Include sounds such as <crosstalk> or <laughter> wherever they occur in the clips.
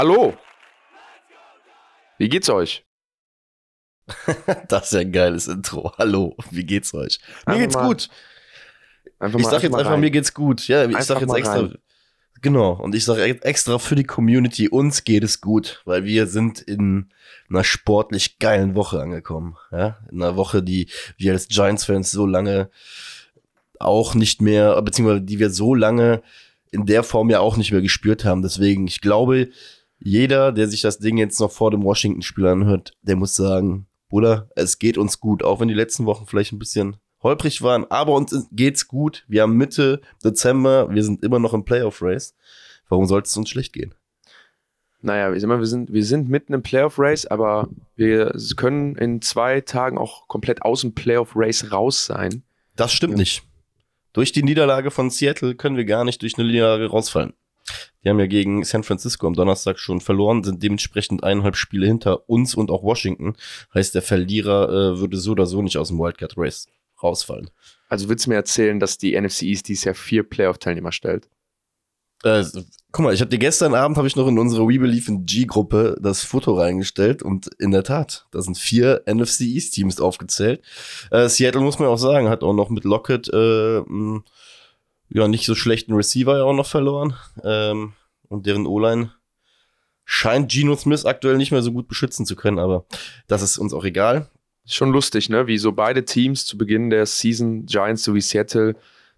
Hallo. Wie geht's euch? <laughs> das ist ja ein geiles Intro. Hallo, wie geht's euch? Mir Einfach geht's mal- gut. Ich sag jetzt einfach, rein. mir geht's gut. Ja, ich Einfach sag jetzt extra. rein. Genau, und ich sage extra für die Community, uns geht es gut, weil wir sind in einer sportlich geilen Woche angekommen. Ja? In einer Woche, die wir als Giants-Fans so lange auch nicht mehr, beziehungsweise die wir so lange in der Form ja auch nicht mehr gespürt haben. Deswegen, ich glaube, jeder, der sich das Ding jetzt noch vor dem Washington-Spiel anhört, der muss sagen, Bruder, es geht uns gut, auch wenn die letzten Wochen vielleicht ein bisschen holprig waren, aber uns geht's gut. Wir haben Mitte Dezember, wir sind immer noch im Playoff-Race. Warum sollte es uns schlecht gehen? Naja, ich sag mal, wir sind, wir sind mitten im Playoff-Race, aber wir können in zwei Tagen auch komplett aus dem Playoff-Race raus sein. Das stimmt Ja. nicht. Durch die Niederlage von Seattle können wir gar nicht durch eine Niederlage rausfallen. Die haben ja gegen San Francisco am Donnerstag schon verloren, sind dementsprechend eineinhalb Spiele hinter uns und auch Washington. Heißt, der Verlierer äh, würde so oder so nicht aus dem Wildcard Race rausfallen. Also willst du mir erzählen, dass die NFC East dieses Jahr vier Playoff-Teilnehmer stellt? Äh, guck mal, ich habe dir gestern Abend habe ich noch in unsere We Believe in G Gruppe das Foto reingestellt und in der Tat, da sind vier NFC East Teams aufgezählt. Äh, Seattle muss man auch sagen, hat auch noch mit Lockett äh, ja nicht so schlechten Receiver ja auch noch verloren ähm, und deren O-Line scheint Geno Smith aktuell nicht mehr so gut beschützen zu können, aber das ist uns auch egal. Schon lustig, ne? Wie so beide Teams zu Beginn der Season, Giants sowie Seattle,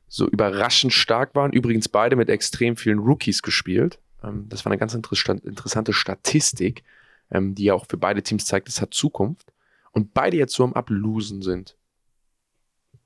so überraschend stark waren. Übrigens beide mit extrem vielen Rookies gespielt. Ähm, das war eine ganz interess- interessante Statistik, ähm, die ja auch für beide Teams zeigt, es hat Zukunft. Und beide jetzt so am Ablosen sind.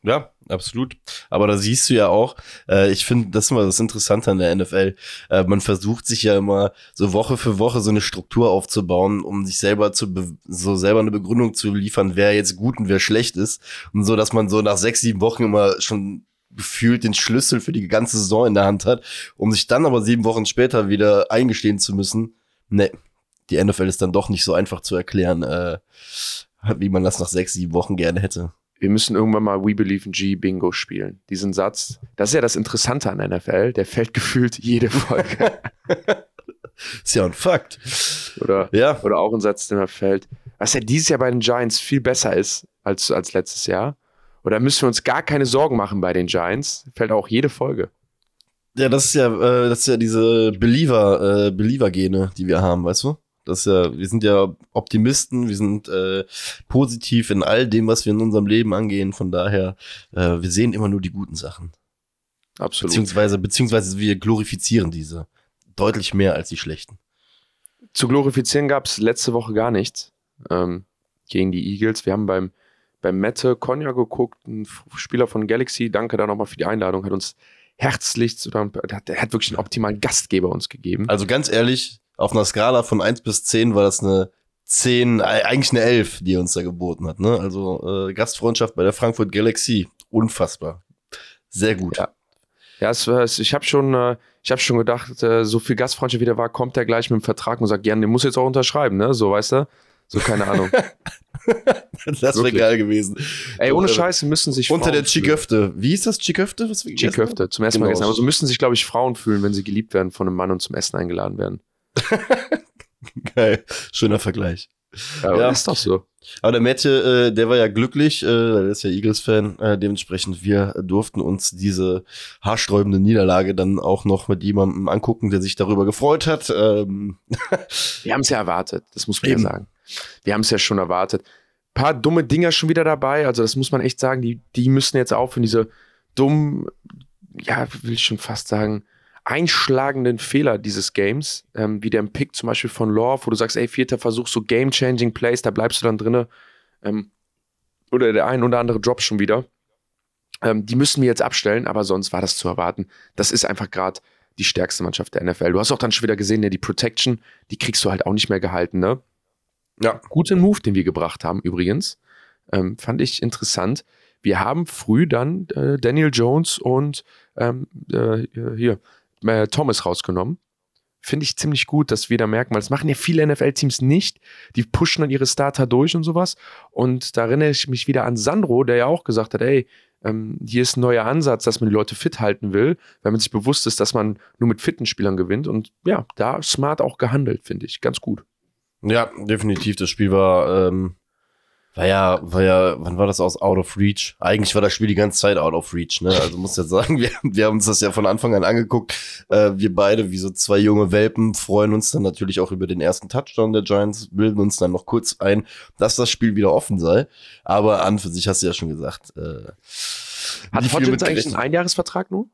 Ja, absolut. Aber da siehst du ja auch, äh, ich finde, das ist immer das Interessante an der NFL. Äh, man versucht sich ja immer so Woche für Woche so eine Struktur aufzubauen, um sich selber zu, so selber eine Begründung zu liefern, wer jetzt gut und wer schlecht ist. Und so, dass man so nach sechs, sieben Wochen immer schon gefühlt den Schlüssel für die ganze Saison in der Hand hat, um sich dann aber sieben Wochen später wieder eingestehen zu müssen, ne, die NFL ist dann doch nicht so einfach zu erklären, äh, wie man das nach sechs, sieben Wochen gerne hätte. Wir müssen irgendwann mal We Believe in G Bingo spielen. Diesen Satz, das ist ja das Interessante an NFL, der fällt <laughs> gefühlt jede Folge. Ist ja ein Fakt. Oder Ja, Oder auch ein Satz, der mir fällt. Was ja dieses Jahr bei den Giants viel besser ist als, als letztes Jahr. Oder müssen wir uns gar keine Sorgen machen bei den Giants? Fällt auch jede Folge. ja, das ist ja, äh, das ist ja diese Believer, äh, Believer-Gene, die wir haben, weißt du? Das ist ja, wir sind ja Optimisten, wir sind äh, positiv in all dem, was wir in unserem Leben angehen. Von daher, äh, wir sehen immer nur die guten Sachen. Absolut. Beziehungsweise, beziehungsweise wir glorifizieren diese deutlich mehr als die schlechten. Zu glorifizieren gab es letzte Woche gar nichts ähm, gegen die Eagles. Wir haben beim, beim Mette Konya geguckt, ein Spieler von Galaxy, danke da nochmal für die Einladung, hat uns herzlichst, oder, der hat, der hat wirklich einen optimalen Gastgeber uns gegeben. Also ganz ehrlich, auf einer Skala von 1 bis 10 war das eine 10, äh, eigentlich eine 11, die er uns da geboten hat. Ne? Also äh, Gastfreundschaft bei der Frankfurt Galaxy, unfassbar. Sehr gut. Ja. Ja, es es- ich habe schon, äh, ich habe schon gedacht, äh, so viel Gastfreundschaft wieder war, kommt er gleich mit dem Vertrag und sagt, gerne, den muss jetzt auch unterschreiben, ne? So, weißt du? So, keine Ahnung. <laughs> das wäre geil gewesen. Ey, ohne Äh, Scheiße müssen sich Unter Frauen der fühlen. Chiköfte. Wie ist das Chiköfte? Chiköfte, zum ersten Mal Genau. gegessen. Aber so müssen sich, glaube ich, Frauen fühlen, wenn sie geliebt werden von einem Mann und zum Essen eingeladen werden. <laughs> Geil. Schöner Vergleich. Ja, Ja. ist doch so. Aber der Mette, äh, der war ja glücklich, äh, der ist ja Eagles-Fan. Äh, dementsprechend, wir durften uns diese haarsträubende Niederlage dann auch noch mit jemandem angucken, der sich darüber gefreut hat. Ähm, <laughs> Wir haben es ja erwartet, das muss man Eben. ja sagen. Wir haben es ja schon erwartet. paar dumme Dinger schon wieder dabei, also das muss man echt sagen, die, die müssen jetzt aufhören, diese dummen, ja, will ich schon fast sagen, einschlagenden Fehler dieses Games, ähm, wie der Pick zum Beispiel von Love, wo du sagst, ey, vierter Versuch, so Game-Changing Plays, da bleibst du dann drinne. Ähm, oder der ein oder andere Drop schon wieder. Ähm, die müssen wir jetzt abstellen, aber sonst war das zu erwarten. Das ist einfach gerade die stärkste Mannschaft der NFL. Du hast auch dann schon wieder gesehen, ja, die Protection, die kriegst du halt auch nicht mehr gehalten, ne? Ja. Guter Move, den wir gebracht haben, übrigens. Ähm, fand ich interessant. Wir haben früh dann äh, Daniel Jones und ähm, äh, hier äh, Thomas rausgenommen. finde ich ziemlich gut, dass wir da merken, weil das machen ja viele NFL-Teams nicht. Die pushen dann ihre Starter durch und sowas. Und da erinnere ich mich wieder an Sandro, der ja auch gesagt hat, ey, ähm, hier ist ein neuer Ansatz, dass man die Leute fit halten will, weil man sich bewusst ist, dass man nur mit fitten Spielern gewinnt. Und ja, da smart auch gehandelt, finde ich. Ganz gut. Ja, definitiv. Das Spiel war, ähm, war ja, war ja, wann war das aus Out of Reach? Eigentlich war das Spiel die ganze Zeit Out of Reach, ne? Also muss jetzt sagen, <laughs> wir, wir haben uns das ja von Anfang an angeguckt. Äh, wir beide, wie so zwei junge Welpen, freuen uns dann natürlich auch über den ersten Touchdown der Giants, bilden uns dann noch kurz ein, dass das Spiel wieder offen sei. Aber an für sich hast du ja schon gesagt. Äh, Hat Hodgins eigentlich einen Einjahresvertrag nur?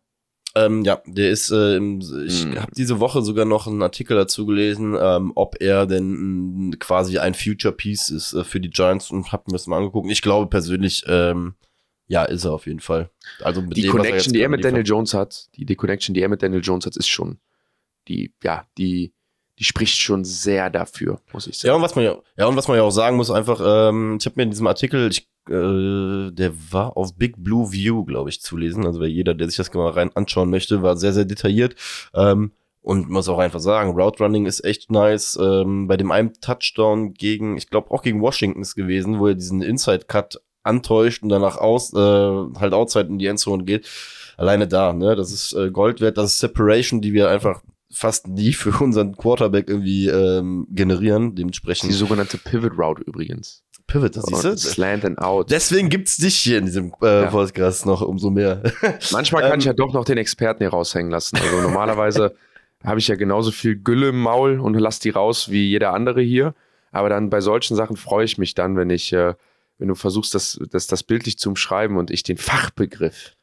Ähm, ja, der ist, äh, ich Hm. habe diese Woche sogar noch einen Artikel dazu gelesen, ähm, ob er denn mh, quasi ein Future Piece ist äh, für die Giants und hab mir das mal angeguckt. Ich glaube persönlich, ähm, ja, ist er auf jeden Fall. Also mit Die dem, Connection, jetzt die er mit Daniel. Jones hat, die, die Connection, die er mit Daniel Jones hat, ist schon, die, ja, die, die spricht schon sehr dafür, muss ich Ja, sagen. und was man ja, ja, und was man ja auch sagen muss, einfach, ähm, ich habe mir in diesem Artikel, ich, äh, der war auf Big Blue View, glaube ich, zu lesen. Also jeder, der sich das mal rein anschauen möchte, war sehr, sehr detailliert. Ähm, und muss auch einfach sagen, Route Running ist echt nice. Ähm, bei dem einen Touchdown gegen, ich glaube auch gegen Washington ist gewesen, wo er diesen Inside Cut antäuscht und danach aus, äh, halt outside in die Endzone geht. Alleine da, ne, das ist äh, Gold wert, das ist Separation, die wir einfach fast nie für unseren Quarterback irgendwie ähm, generieren. Dementsprechend Die sogenannte Pivot Route übrigens. Pivot, das siehst du? Slant and Out. Deswegen gibt's dich hier in diesem äh, Ja. Podcast noch umso mehr. <laughs> Manchmal kann Ähm, ich ja doch noch den Experten hier raushängen lassen. Also normalerweise <laughs> habe ich ja genauso viel Gülle im Maul und lass die raus wie jeder andere hier. Aber dann bei solchen Sachen freue ich mich dann, wenn ich, äh, wenn du versuchst, das, das, das bildlich zu umschreiben und ich den Fachbegriff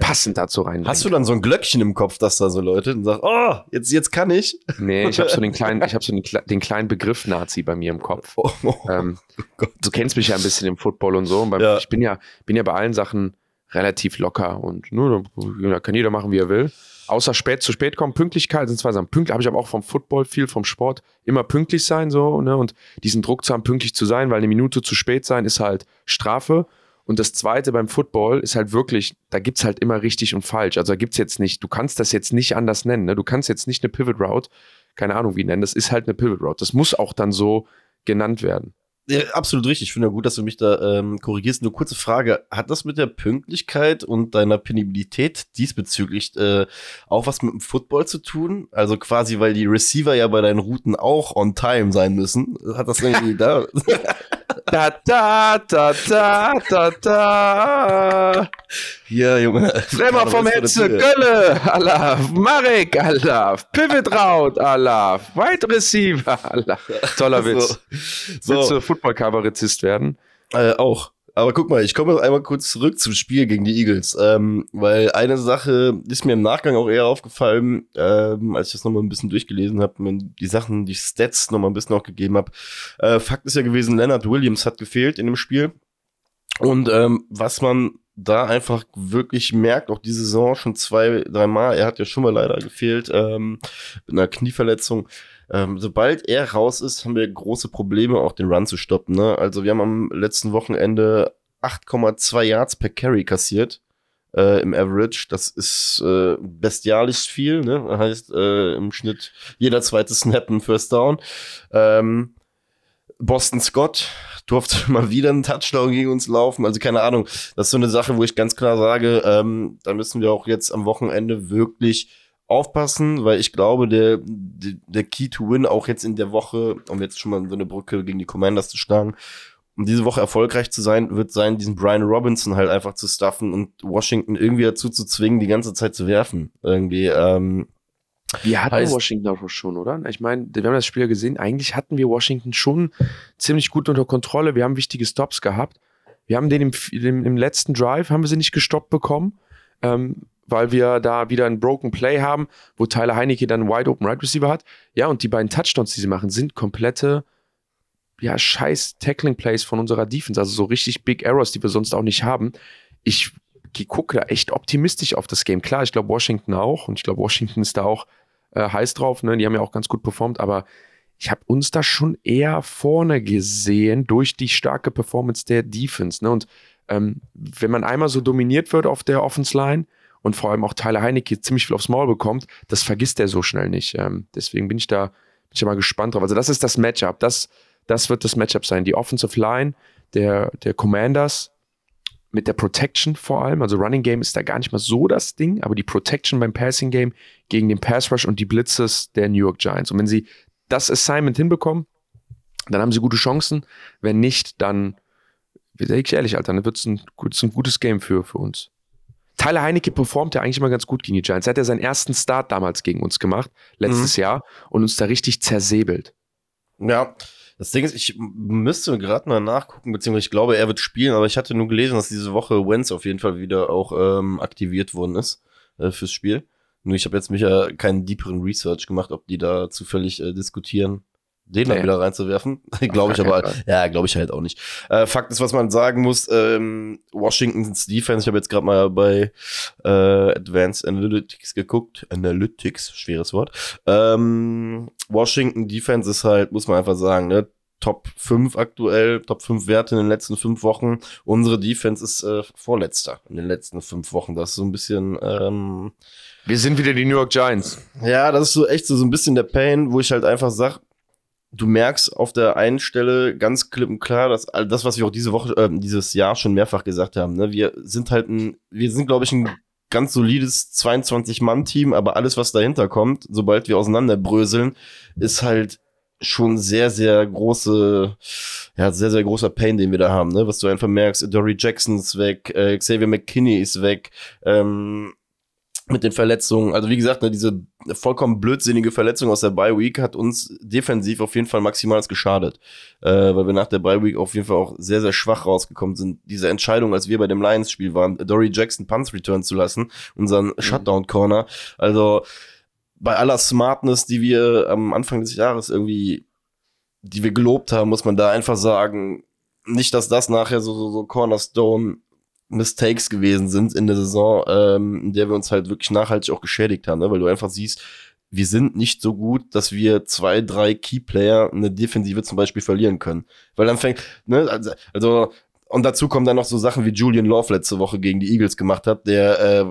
passend dazu rein. Hast du dann so ein Glöckchen im Kopf, das da so läutet und sagt, oh, jetzt, jetzt kann ich? Nee, ich habe so den kleinen, <laughs> ich habe so den, den kleinen Begriff Nazi bei mir im Kopf. Oh, oh, Ähm, Gott. du kennst mich ja ein bisschen im Football und so. Und beim, Ja. Ich bin ja, bin ja bei allen Sachen relativ locker und nur, da kann jeder machen, wie er will. Außer spät zu spät kommen, Pünktlichkeit sind zwei Sachen. Pünktlich habe ich aber auch vom Football viel, vom Sport. Immer pünktlich sein, so, ne? Und diesen Druck zu haben, pünktlich zu sein, weil eine Minute zu spät sein ist halt Strafe. Und das zweite beim Football ist halt wirklich, da gibt's halt immer richtig und falsch. Also da gibt's jetzt nicht, du kannst das jetzt nicht anders nennen. Ne? Du kannst jetzt nicht eine Pivot Route, keine Ahnung wie nennen, das ist halt eine Pivot Route. Das muss auch dann so genannt werden. Ja, absolut richtig. Ich finde ja gut, dass du mich da ähm, korrigierst. Nur kurze Frage. Hat das mit der Pünktlichkeit und deiner Penibilität diesbezüglich äh, auch was mit dem Football zu tun? Also quasi, weil die Receiver ja bei deinen Routen auch on time sein müssen. Hat das <laughs> irgendwie da? Da, da, da, da, da, da. Hier, Junge. Treffer vom Hetze, Gölle, Allah. Marek, Allah. Pivot Route, Allah. Wide Receiver, Allah. Toller <laughs> Witz. So, Willst du Football-Kabarettist werden? äh, auch. Aber guck mal, ich komme noch einmal kurz zurück zum Spiel gegen die Eagles, ähm, weil eine Sache ist mir im Nachgang auch eher aufgefallen, ähm, als ich das nochmal ein bisschen durchgelesen habe, mir die Sachen, die Stats nochmal ein bisschen auch gegeben habe. Äh, Fakt ist ja gewesen, Leonard Williams hat gefehlt in dem Spiel. Und ähm, was man da einfach wirklich merkt, auch diese Saison schon zwei, dreimal, er hat ja schon mal leider gefehlt ähm, mit einer Knieverletzung. Ähm, sobald er raus ist, haben wir große Probleme, auch den Run zu stoppen. Ne? Also wir haben am letzten Wochenende 8,2 Yards per Carry kassiert äh, im Average. Das ist äh, bestialisch viel. Ne? Das heißt äh, im Schnitt jeder zweite Snap ein First Down. Ähm, Boston Scott durfte <laughs> mal wieder einen Touchdown gegen uns laufen. Also keine Ahnung. Das ist so eine Sache, wo ich ganz klar sage, ähm, da müssen wir auch jetzt am Wochenende wirklich aufpassen, weil ich glaube, der, der, der Key to Win auch jetzt in der Woche, um jetzt schon mal so eine Brücke gegen die Commanders zu schlagen, um diese Woche erfolgreich zu sein, wird sein, diesen Brian Robinson halt einfach zu stuffen und Washington irgendwie dazu zu zwingen, die ganze Zeit zu werfen. Irgendwie, ähm, Wir hatten Heißt- Washington auch schon, oder? Ich meine, wir haben das Spiel ja gesehen. Eigentlich hatten wir Washington schon ziemlich gut unter Kontrolle. Wir haben wichtige Stops gehabt. Wir haben den im, im, im letzten Drive, haben wir sie nicht gestoppt bekommen, ähm, weil wir da wieder ein Broken Play haben, wo Tyler Heinecke dann einen Wide Open Right Receiver hat. Ja, und die beiden Touchdowns, die sie machen, sind komplette, ja, scheiß Tackling Plays von unserer Defense. Also so richtig Big Errors, die wir sonst auch nicht haben. Ich gucke da echt optimistisch auf das Game. Klar, ich glaube Washington auch und ich glaube Washington ist da auch äh, heiß drauf, ne? Die haben ja auch ganz gut performt, aber ich habe uns da schon eher vorne gesehen durch die starke Performance der Defense. Ne? Und ähm, wenn man einmal so dominiert wird auf der Offense Line und vor allem auch Tyler Heinecke ziemlich viel aufs Maul bekommt, das vergisst er so schnell nicht. Ähm, deswegen bin ich da bin ich mal gespannt drauf. Also das ist das Matchup. Das, das wird das Matchup sein. Die Offensive Line der, der Commanders mit der Protection vor allem. Also Running Game ist da gar nicht mal so das Ding, aber die Protection beim Passing Game gegen den Pass Rush und die Blitzes der New York Giants. Und wenn sie das Assignment hinbekommen, dann haben sie gute Chancen. Wenn nicht, dann, sag ich ehrlich, Alter, dann wird es ein, ein, gutes Game für, für uns. Tyler Heinecke performt ja eigentlich immer ganz gut gegen die Giants. Er hat ja seinen ersten Start damals gegen uns gemacht, letztes mhm. Jahr, und uns da richtig zersäbelt. Ja, das Ding ist, ich müsste gerade mal nachgucken, beziehungsweise ich glaube, er wird spielen, aber ich hatte nur gelesen, dass diese Woche Wenz auf jeden Fall wieder auch ähm, aktiviert worden ist äh, fürs Spiel. Nur ich habe jetzt mich ja keinen deeperen Research gemacht, ob die da zufällig äh, diskutieren, den nee. wieder reinzuwerfen. <laughs> glaube ich aber, ja, glaube ich halt auch nicht. Äh, Fakt ist, was man sagen muss, ähm, Washingtons Defense, ich habe jetzt gerade mal bei äh, Advanced Analytics geguckt. Analytics, schweres Wort. Ähm, Washington Defense ist halt, muss man einfach sagen, ne, Top 5 aktuell, Top 5 Werte in den letzten fünf Wochen. Unsere Defense ist äh, vorletzter in den letzten fünf Wochen. Das ist so ein bisschen. Ähm, Wir sind wieder die New York Giants. Ja, das ist so echt so, so ein bisschen der Pain, wo ich halt einfach sag, du merkst auf der einen Stelle ganz klipp und klar, dass all das, was wir auch diese Woche, äh, dieses Jahr schon mehrfach gesagt haben, ne, wir sind halt ein, wir sind, glaube ich, ein ganz solides 22-Mann-Team, aber alles, was dahinter kommt, sobald wir auseinanderbröseln, ist halt schon sehr, sehr große, ja, sehr, sehr großer Pain, den wir da haben, ne? Was du einfach merkst, Dory Jackson ist weg, äh, Xavier McKinney ist weg, ähm, mit den Verletzungen. Also wie gesagt, ne, diese vollkommen blödsinnige Verletzung aus der Bye Week hat uns defensiv auf jeden Fall maximal geschadet, äh, weil wir nach der Bye Week auf jeden Fall auch sehr sehr schwach rausgekommen sind. Diese Entscheidung, als wir bei dem Lions Spiel waren, Dory Jackson Punts return zu lassen, unseren mhm. Shutdown Corner. Also bei aller Smartness, die wir am Anfang des Jahres irgendwie, die wir gelobt haben, muss man da einfach sagen, nicht, dass das nachher so, so, so Cornerstone Mistakes gewesen sind in der Saison, ähm, in der wir uns halt wirklich nachhaltig auch geschädigt haben, ne? weil du einfach siehst, wir sind nicht so gut, dass wir zwei, drei Key-Player in der Defensive zum Beispiel verlieren können. Weil dann fängt, ne, also, also und dazu kommen dann noch so Sachen wie Julian Love letzte Woche gegen die Eagles gemacht hat, der, äh,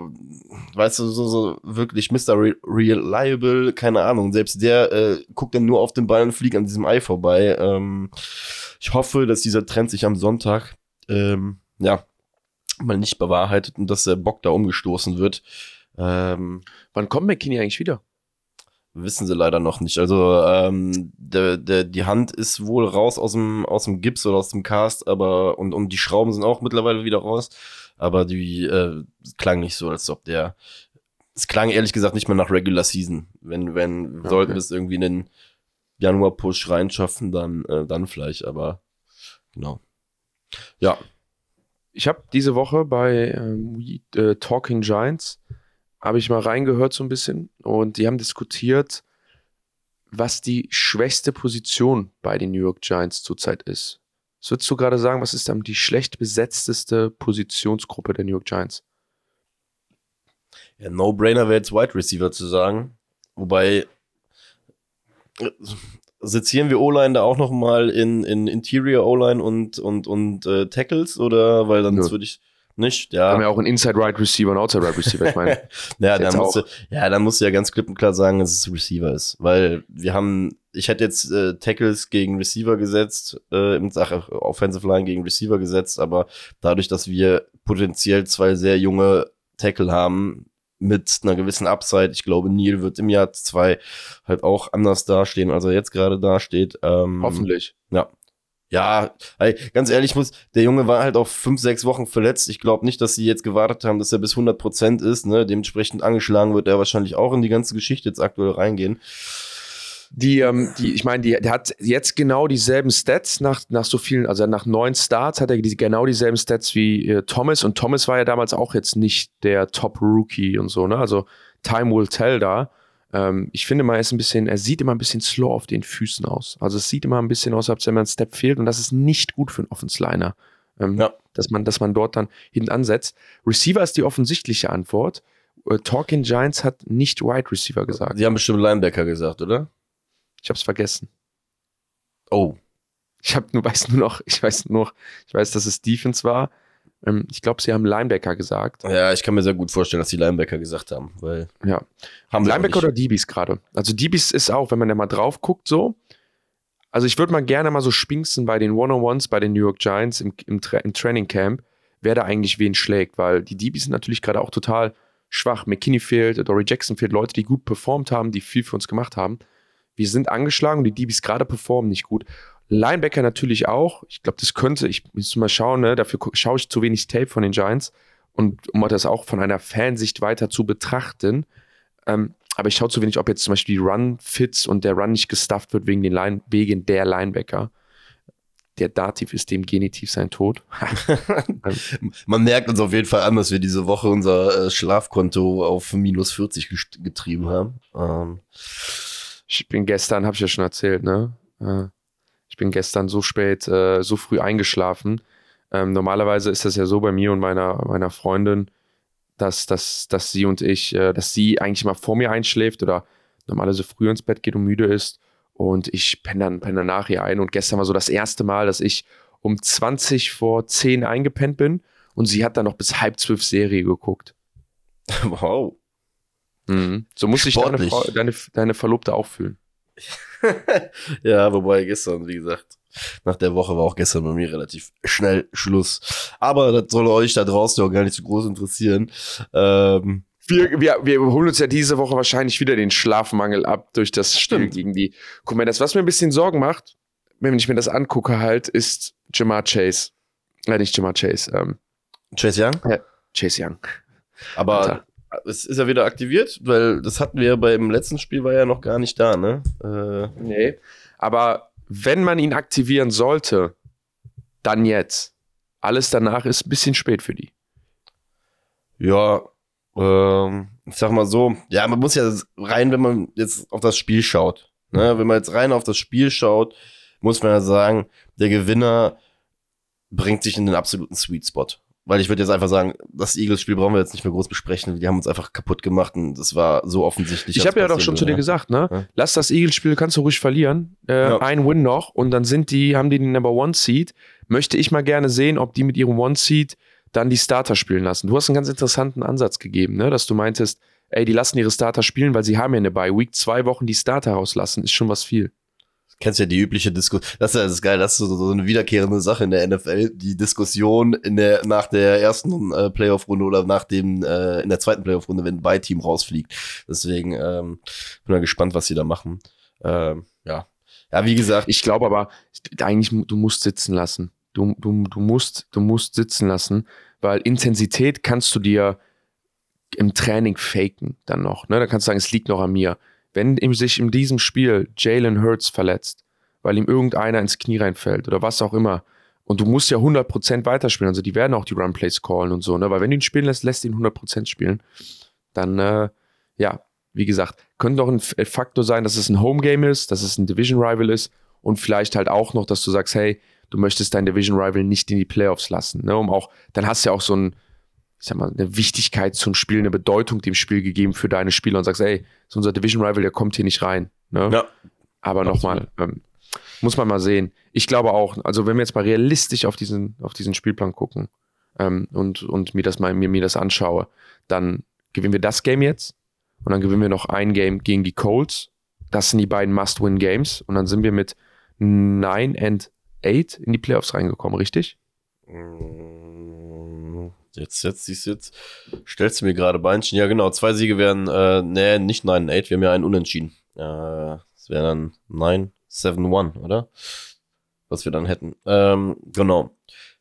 weißt du, so, so wirklich Mr. Re Reliable, keine Ahnung, selbst der äh, guckt dann nur auf den Ball und fliegt an diesem Ei vorbei. Ähm, ich hoffe, dass dieser Trend sich am Sonntag, ähm, ja, mal nicht bewahrheitet und dass der Bock da umgestoßen wird. Ähm, Wann kommt McKinney eigentlich wieder? Wissen sie leider noch nicht. Also ähm, der, der, die Hand ist wohl raus aus dem, aus dem Gips oder aus dem Cast, aber und, und die Schrauben sind auch mittlerweile wieder raus. Aber die äh, klang nicht so, als ob der. Es klang ehrlich gesagt nicht mehr nach Regular Season. Wenn, wenn, okay. sollten wir es irgendwie in den Januar-Push reinschaffen, dann, äh, dann vielleicht, aber genau. Ja. Ich habe diese Woche bei ähm, äh, Talking Giants habe ich mal reingehört so ein bisschen und die haben diskutiert, was die schwächste Position bei den New York Giants zurzeit ist. Was würdest du gerade sagen, was ist dann die schlecht besetzteste Positionsgruppe der New York Giants? Ja, No-Brainer wäre jetzt Wide Receiver zu sagen. Wobei sezieren wir O-Line da auch noch mal in, in Interior O-Line und, und, und äh, Tackles oder weil dann würde ich nicht, ja. Haben ja auch einen Inside Right Receiver und Outside Right Receiver, ich meine. <laughs> ja, dann musst du, ja, dann musst du ja ganz klipp und klar sagen, dass es Receiver ist. Weil wir haben, ich hätte jetzt äh, Tackles gegen Receiver gesetzt, äh, im Sache Offensive Line gegen Receiver gesetzt, aber dadurch, dass wir potenziell zwei sehr junge Tackle haben, mit einer gewissen Upside. Ich glaube, Neil wird im Jahr zwei halt auch anders dastehen, als er jetzt gerade dasteht. Ähm, Hoffentlich. Ja, ja, ey, ganz ehrlich muss, der Junge war halt auch fünf, sechs Wochen verletzt. Ich glaube nicht, dass sie jetzt gewartet haben, dass er bis 100 Prozent ist. Ne? Dementsprechend angeschlagen wird er wahrscheinlich auch in die ganze Geschichte jetzt aktuell reingehen. Die, ähm, die, ich meine, die, der hat jetzt genau dieselben Stats nach, nach so vielen, also nach neun Starts hat er die, genau dieselben Stats wie äh, Thomas und Thomas war ja damals auch jetzt nicht der Top-Rookie und so, ne? Also Time will tell da. Ähm, ich finde mal, er ist ein bisschen, er sieht immer ein bisschen slow auf den Füßen aus. Also es sieht immer ein bisschen aus, als wenn man ein Step fehlt und das ist nicht gut für einen Offensliner. Ähm, ja. dass, man, dass man dort dann hinten ansetzt. Receiver ist die offensichtliche Antwort. Uh, Talking Giants hat nicht Wide Receiver gesagt. Sie haben bestimmt Linebacker gesagt, oder? Ich hab's vergessen. Oh. Ich hab nur, weiß nur noch, ich weiß nur noch, ich weiß, dass es Defense war. Ähm, ich glaube, sie haben Linebacker gesagt. Ja, ich kann mir sehr gut vorstellen, dass die Linebacker gesagt haben, weil Ja. haben Linebacker oder. DBs gerade? Also DBs ist auch, wenn man da mal drauf guckt, so. Also ich würde mal gerne mal so spinksen bei den One-on-Ones bei den New York Giants im, im, Tra im Training Camp, wer da eigentlich wen schlägt, weil die DBs sind natürlich gerade auch total schwach. McKinney fehlt, Dory Jackson fehlt, Leute, die gut performt haben, die viel für uns gemacht haben. Wir sind angeschlagen und die DBs gerade performen nicht gut. Linebacker natürlich auch. Ich glaube, das könnte, ich müsste mal schauen, ne? dafür schaue ich zu wenig Tape von den Giants und um das auch von einer Fansicht weiter zu betrachten. Ähm, aber ich schaue zu wenig, ob jetzt zum Beispiel die Run-Fits und der Run nicht gestufft wird wegen, den Line wegen der Linebacker. Der Dativ ist dem Genitiv sein Tod. <laughs> Man merkt uns auf jeden Fall an, dass wir diese Woche unser äh, Schlafkonto auf minus 40 gest- getrieben haben. Ähm, Ich bin gestern, habe ich ja schon erzählt, ne? Äh, Ich bin gestern so spät, äh, so früh eingeschlafen. Ähm, normalerweise ist das ja so bei mir und meiner, meiner Freundin, dass, dass, dass sie und ich, äh, dass sie eigentlich mal vor mir einschläft oder normalerweise früh ins Bett geht und müde ist. Und ich penne dann, penne dann nach ihr ein. Und gestern war so das erste Mal, dass ich um 20 vor 10 eingepennt bin und sie hat dann noch bis halb zwölf Serie geguckt. <laughs> wow. Mhm. So muss sich deine, deine, deine Verlobte auch fühlen. <laughs> ja, wobei gestern, wie gesagt, nach der Woche war auch gestern bei mir relativ schnell Schluss. Aber das soll euch da draußen auch gar nicht so groß interessieren. Ähm, Wir, wir, wir holen uns ja diese Woche wahrscheinlich wieder den Schlafmangel ab durch das Spiel gegen die Commanders. Was mir ein bisschen Sorgen macht, wenn ich mir das angucke, halt, ist Jamar Chase. Äh, nicht Jamar Chase, ähm, Chase Young. Chase Young. Aber Alter. Es ist ja wieder aktiviert, weil das hatten wir ja beim letzten Spiel, war ja noch gar nicht da, ne? Äh, Nee. Aber wenn man ihn aktivieren sollte, dann jetzt. Alles danach ist ein bisschen spät für die. Ja, ähm, ich sag mal so, ja, man muss ja rein, wenn man jetzt auf das Spiel schaut. Ne? Wenn man jetzt rein auf das Spiel schaut, muss man ja sagen, der Gewinner bringt sich in den absoluten Sweet Spot. Weil ich würde jetzt einfach sagen, das Eagles-Spiel brauchen wir jetzt nicht mehr groß besprechen. Die haben uns einfach kaputt gemacht und das war so offensichtlich. Ich habe ja doch schon zu dir gesagt, ne? Ja. Lass das Eagles-Spiel, kannst du ruhig verlieren. Äh, Ja. Ein Win noch und dann sind die, haben die den Number One Seed. Möchte ich mal gerne sehen, ob die mit ihrem One Seed dann die Starter spielen lassen. Du hast einen ganz interessanten Ansatz gegeben, ne? Dass du meintest, ey, die lassen ihre Starter spielen, weil sie haben ja eine Bye Week zwei Wochen die Starter rauslassen, ist schon was viel. Kennst ja die übliche Diskussion. Das ist ja das geil, das ist so, so eine wiederkehrende Sache in der NFL. Die Diskussion in der, nach der ersten äh, Playoff-Runde oder nach dem, äh, in der zweiten Playoff-Runde, wenn ein Bye-Team rausfliegt. Deswegen ähm, bin mal gespannt, was sie da machen. Ähm, ja. Ja, wie gesagt, Ich glaube aber, eigentlich, du musst sitzen lassen. Du, du, du, musst, du musst sitzen lassen, weil Intensität kannst du dir im Training faken dann noch. Ne? Da kannst du sagen, es liegt noch an mir. Wenn ihm sich in diesem Spiel Jalen Hurts verletzt, weil ihm irgendeiner ins Knie reinfällt oder was auch immer, und du musst ja 100% weiterspielen, also die werden auch die Runplays callen und so, ne? weil wenn du ihn spielen lässt, lässt ihn 100% spielen, dann, äh, ja, wie gesagt, könnte doch ein äh, Faktor sein, dass es ein Home-Game ist, dass es ein Division-Rival ist und vielleicht halt auch noch, dass du sagst, hey, du möchtest deinen Division-Rival nicht in die Playoffs lassen, ne? um auch, dann hast du ja auch so ein, ich sag mal, eine Wichtigkeit zum Spiel, eine Bedeutung dem Spiel gegeben für deine Spieler und sagst, ey, ist unser Division-Rival, der kommt hier nicht rein. Ne? ja, Aber nochmal, ähm, muss man mal sehen. Ich glaube auch, also wenn wir jetzt mal realistisch auf diesen, auf diesen Spielplan gucken ähm, und, und mir das mal mir, mir das anschaue, dann gewinnen wir das Game jetzt und dann gewinnen wir noch ein Game gegen die Colts. Das sind die beiden Must-Win-Games und dann sind wir mit 9 and 8 in die Playoffs reingekommen, richtig? Mm, Jetzt, jetzt, siehst du jetzt, stellst du mir gerade Beinchen. Ja, genau, zwei Siege wären, äh, nee, nicht 9-8, wir haben ja einen Unentschieden. Äh, Es wäre dann 9-7-1, oder? Was wir dann hätten. Ähm, genau.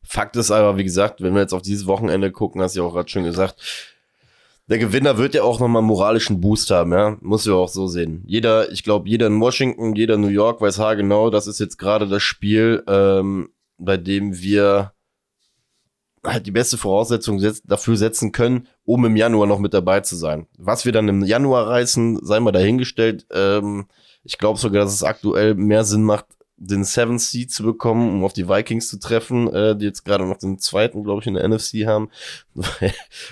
Fakt ist aber, wie gesagt, wenn wir jetzt auf dieses Wochenende gucken, hast du ja auch gerade schon gesagt, der Gewinner wird ja auch nochmal einen moralischen Boost haben, ja. Muss ja auch so sehen. Jeder, ich glaube, jeder in Washington, jeder in New York weiß haargenau, das ist jetzt gerade das Spiel, ähm, bei dem wir halt die beste Voraussetzung setz dafür setzen können, um im Januar noch mit dabei zu sein. Was wir dann im Januar reißen, sei mal dahingestellt. Ähm, ich glaube sogar, dass es aktuell mehr Sinn macht, den Seventh Seed zu bekommen, um auf die Vikings zu treffen, äh, die jetzt gerade noch den zweiten, glaube ich, in der NFC haben. <laughs>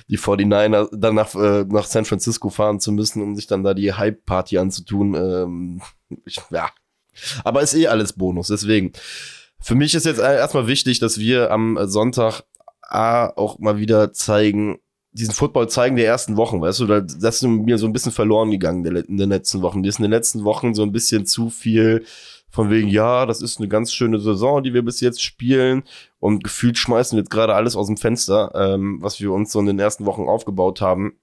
die 49er dann nach, äh, nach San Francisco fahren zu müssen, um sich dann da die Hype-Party anzutun. Ähm, ich, ja. Aber ist eh alles Bonus, deswegen. Für mich ist jetzt erstmal wichtig, dass wir am Sonntag A, auch mal wieder zeigen, diesen Football zeigen der ersten Wochen, weißt du, das ist mir so ein bisschen verloren gegangen in den letzten Wochen. Mir ist in den letzten Wochen so ein bisschen zu viel von wegen, ja, das ist eine ganz schöne Saison, die wir bis jetzt spielen. Und gefühlt schmeißen wir jetzt gerade alles aus dem Fenster, ähm, was wir uns so in den ersten Wochen aufgebaut haben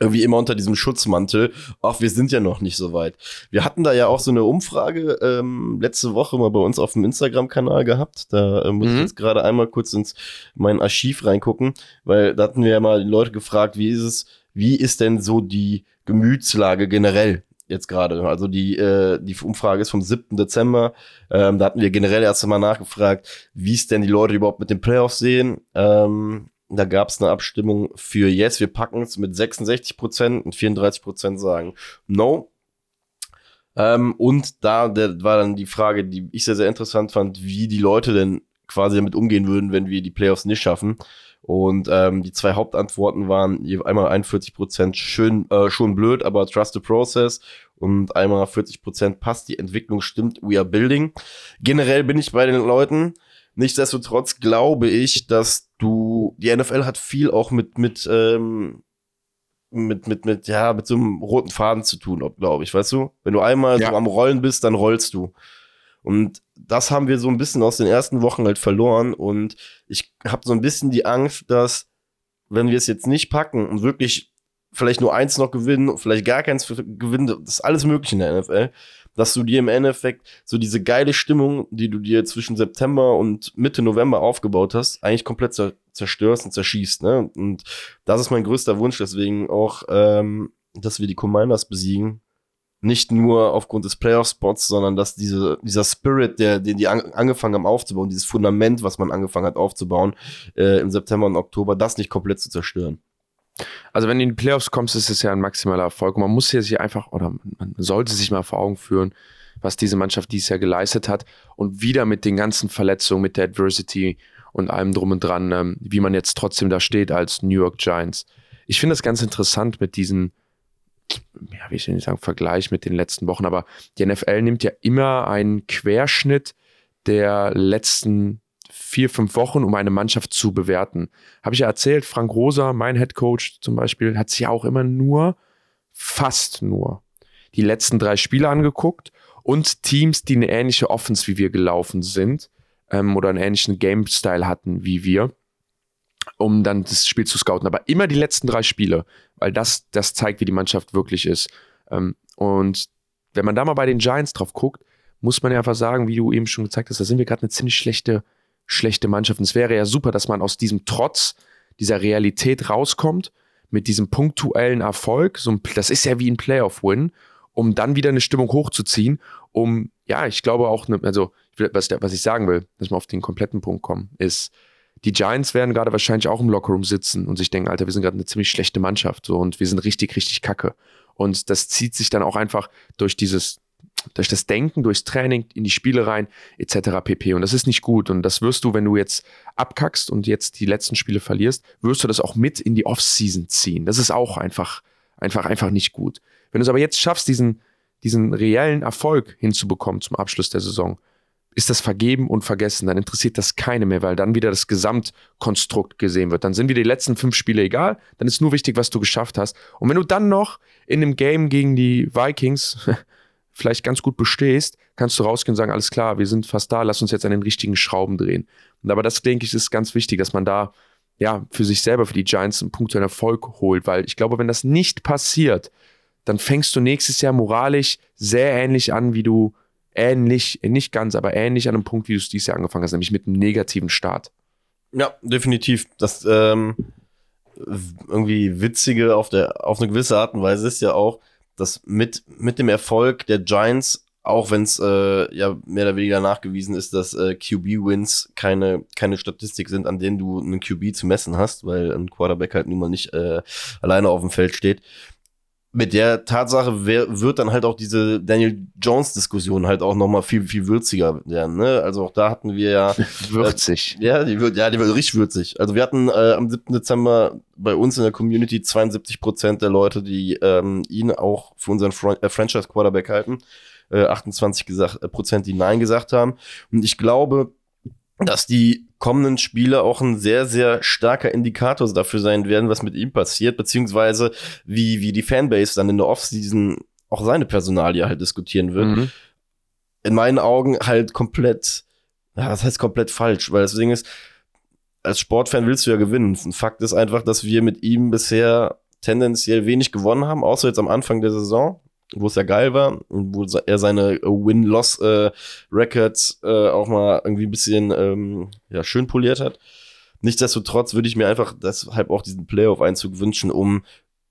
irgendwie immer unter diesem Schutzmantel, ach, wir sind ja noch nicht so weit. Wir hatten da ja auch so eine Umfrage ähm, letzte Woche mal bei uns auf dem Instagram-Kanal gehabt. Da äh, muss mhm. ich jetzt gerade einmal kurz ins mein Archiv reingucken, weil da hatten wir ja mal die Leute gefragt, wie ist es, wie ist denn so die Gemütslage generell jetzt gerade. Also die, äh, die Umfrage ist vom 7. Dezember. Ähm, da hatten wir generell erst einmal nachgefragt, wie es denn die Leute überhaupt mit den Playoffs sehen. Ähm, da gab es eine Abstimmung für Yes, wir packen es mit 66 Prozent und 34 Prozent sagen No. Ähm, und da der, war dann die Frage, die ich sehr, sehr interessant fand, wie die Leute denn quasi damit umgehen würden, wenn wir die Playoffs nicht schaffen. Und ähm, die zwei Hauptantworten waren einmal 41 Prozent schön, äh, schon blöd, aber trust the process und einmal 40 Prozent passt, die Entwicklung stimmt, we are building. Generell bin ich bei den Leuten. Nichtsdestotrotz glaube ich, dass du, die NFL hat viel auch mit, mit, ähm, mit, mit, mit, ja, mit so einem roten Faden zu tun, glaube ich, weißt du? Wenn du einmal ja. so am Rollen bist, dann rollst du. Und das haben wir so ein bisschen aus den ersten Wochen halt verloren. Und ich habe so ein bisschen die Angst, dass, wenn wir es jetzt nicht packen und wirklich vielleicht nur eins noch gewinnen, vielleicht gar keins gewinnen, das ist alles möglich in der NFL, dass du dir im Endeffekt so diese geile Stimmung, die du dir zwischen September und Mitte November aufgebaut hast, eigentlich komplett zerstörst und zerschießt. Ne? Und das ist mein größter Wunsch, deswegen auch, ähm, dass wir die Commanders besiegen, nicht nur aufgrund des Playoff-Spots, sondern dass diese, dieser Spirit, der, den die an, angefangen haben aufzubauen, dieses Fundament, was man angefangen hat aufzubauen äh, im September und Oktober, das nicht komplett zu zerstören. Also wenn du in die Playoffs kommst, ist es ja ein maximaler Erfolg. Man muss hier sich einfach, oder man sollte sich mal vor Augen führen, was diese Mannschaft dieses Jahr geleistet hat und wieder mit den ganzen Verletzungen, mit der Adversity und allem drum und dran, ähm, wie man jetzt trotzdem da steht als New York Giants. Ich finde das ganz interessant mit diesen ja, wie ich nicht sagen, Vergleich mit den letzten Wochen, aber die NFL nimmt ja immer einen Querschnitt der letzten vier, fünf Wochen, um eine Mannschaft zu bewerten. Habe ich ja erzählt, Frank Rosa, mein Head Coach zum Beispiel, hat sich auch immer nur, fast nur, die letzten drei Spiele angeguckt und Teams, die eine ähnliche Offense wie wir gelaufen sind ähm, oder einen ähnlichen Game-Style hatten wie wir um dann das Spiel zu scouten. Aber immer die letzten drei Spiele, weil das, das zeigt, wie die Mannschaft wirklich ist. Ähm, und wenn man da mal bei den Giants drauf guckt, muss man ja einfach sagen, wie du eben schon gezeigt hast, da sind wir gerade eine ziemlich schlechte, schlechte Mannschaft. Und es wäre ja super, dass man aus diesem Trotz, dieser Realität rauskommt, mit diesem punktuellen Erfolg. So ein, das ist ja wie ein Playoff-Win, um dann wieder eine Stimmung hochzuziehen, um, ja, ich glaube auch, ne, also, was, was ich sagen will, dass wir auf den kompletten Punkt kommen, ist, die Giants werden gerade wahrscheinlich auch im Lockerroom sitzen und sich denken, Alter, wir sind gerade eine ziemlich schlechte Mannschaft so und wir sind richtig, richtig kacke. Und das zieht sich dann auch einfach durch dieses, durch das Denken, durchs Training, in die Spiele rein, etc. pp. Und das ist nicht gut. Und das wirst du, wenn du jetzt abkackst und jetzt die letzten Spiele verlierst, wirst du das auch mit in die Offseason ziehen. Das ist auch einfach, einfach, einfach nicht gut. Wenn du es aber jetzt schaffst, diesen, diesen reellen Erfolg hinzubekommen zum Abschluss der Saison, ist das vergeben und vergessen. Dann interessiert das keine mehr, weil dann wieder das Gesamtkonstrukt gesehen wird. Dann sind wieder die letzten fünf Spiele egal. Dann ist nur wichtig, was du geschafft hast. Und wenn du dann noch in einem Game gegen die Vikings <laughs> vielleicht ganz gut bestehst, kannst du rausgehen und sagen, alles klar, wir sind fast da, lass uns jetzt an den richtigen Schrauben drehen. Und aber das, denke ich, ist ganz wichtig, dass man da ja für sich selber, für die Giants einen punktuellen Erfolg holt, weil ich glaube, wenn das nicht passiert, dann fängst du nächstes Jahr moralisch sehr ähnlich an, wie du ähnlich, nicht ganz, aber ähnlich an einem Punkt, wie du es dieses Jahr angefangen hast, nämlich mit einem negativen Start. Ja, definitiv. Das ähm, irgendwie Witzige auf, der, auf eine gewisse Art und Weise ist ja auch, dass mit, mit dem Erfolg der Giants, auch wenn es äh, ja mehr oder weniger nachgewiesen ist, dass äh, QB-Wins keine, keine Statistik sind, an denen du einen QB zu messen hast, weil ein Quarterback halt nun mal nicht äh, alleine auf dem Feld steht mit der Tatsache wer, wird dann halt auch diese Daniel Jones Diskussion halt auch noch mal viel viel würziger werden. Ne? Also auch da hatten wir ja <laughs> würzig. Äh, ja, die wird ja die wird richtig würzig. Also wir hatten äh, am 7. Dezember bei uns in der Community 72 Prozent der Leute, die ähm, ihn auch für unseren Fran äh, Franchise Quarterback halten, äh, 28 gesagt, äh, Prozent, die Nein gesagt haben. Und ich glaube, dass die kommenden Spiele auch ein sehr, sehr starker Indikator dafür sein werden, was mit ihm passiert, beziehungsweise wie, wie die Fanbase dann in der Offseason auch seine Personalie halt diskutieren wird. Mhm. In meinen Augen halt komplett, ja, das heißt komplett falsch, weil das Ding ist, als Sportfan willst du ja gewinnen. Und Fakt ist einfach, dass wir mit ihm bisher tendenziell wenig gewonnen haben, außer jetzt am Anfang der Saison, wo es ja geil war und wo er seine Win-Loss-Records äh, äh, auch mal irgendwie ein bisschen ähm, ja, schön poliert hat. Nichtsdestotrotz würde ich mir einfach deshalb auch diesen Playoff-Einzug wünschen, um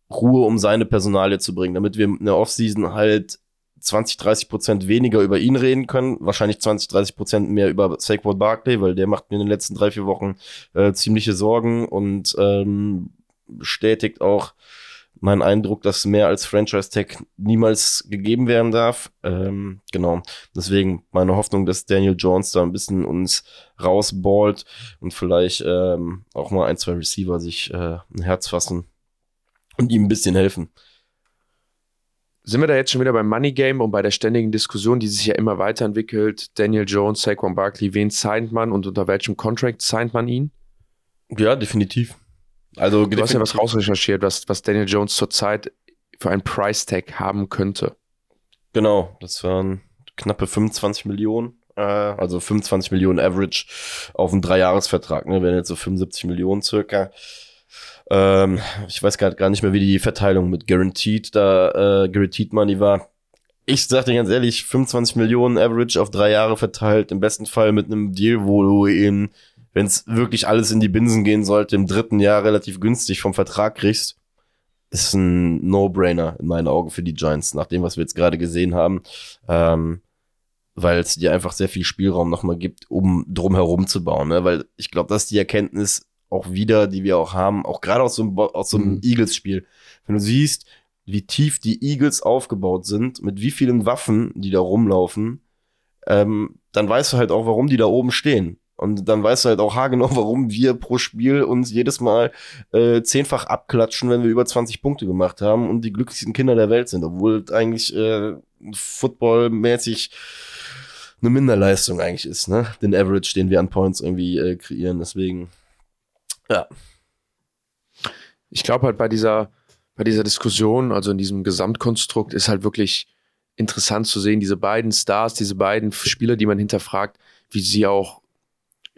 Ruhe um seine Personalie zu bringen, damit wir in der Offseason halt 20, 30 Prozent weniger über ihn reden können. Wahrscheinlich 20, 30 Prozent mehr über Saquon Barkley, weil der macht mir in den letzten drei, vier Wochen äh, ziemliche Sorgen und ähm, bestätigt auch meinen Eindruck, dass mehr als Franchise-Tag niemals gegeben werden darf. Ähm, genau. Deswegen meine Hoffnung, dass Daniel Jones da ein bisschen uns rausballt und vielleicht ähm, auch mal ein, zwei Receiver sich äh, ein Herz fassen und ihm ein bisschen helfen. Sind wir da jetzt schon wieder beim Money Game und bei der ständigen Diskussion, die sich ja immer weiterentwickelt? Daniel Jones, Saquon Barkley, wen signed man und unter welchem Contract signed man ihn? Ja, definitiv. Also, du hast ja was rausrecherchiert, was, was Daniel Jones zurzeit für einen Price Tag haben könnte. Genau, das waren knappe 25 Millionen. Äh, also 25 Millionen Average auf einen Dreijahresvertrag. Ne? Wären jetzt so 75 Millionen circa. Ähm, ich weiß gerade gar nicht mehr, wie die Verteilung mit Guaranteed da, äh, Guaranteed Money war. Ich sag dir ganz ehrlich, 25 Millionen Average auf drei Jahre verteilt, im besten Fall mit einem Deal, wo du ihn, wenn es wirklich alles in die Binsen gehen sollte, im dritten Jahr relativ günstig vom Vertrag kriegst, ist ein No-Brainer in meinen Augen für die Giants, nach dem, was wir jetzt gerade gesehen haben. Ähm, weil es dir einfach sehr viel Spielraum nochmal gibt, um drum herum zu bauen. Ne? Weil ich glaube, das ist die Erkenntnis, auch wieder, die wir auch haben, auch gerade aus so einem, aus so einem mhm. Eagles-Spiel. Wenn du siehst, wie tief die Eagles aufgebaut sind, mit wie vielen Waffen die da rumlaufen, ähm, dann weißt du halt auch, warum die da oben stehen. Und dann weißt du halt auch haargenau, <laughs> warum wir pro Spiel uns jedes Mal äh, zehnfach abklatschen, wenn wir über 20 Punkte gemacht haben und die glücklichsten Kinder der Welt sind, obwohl eigentlich äh, footballmäßig eine Minderleistung eigentlich ist, ne? Den Average, den wir an Points irgendwie äh, kreieren. Deswegen ja. Ich glaube halt bei dieser, bei dieser Diskussion, also in diesem Gesamtkonstrukt, ist halt wirklich interessant zu sehen, diese beiden Stars, diese beiden Spieler, die man hinterfragt, wie sie auch,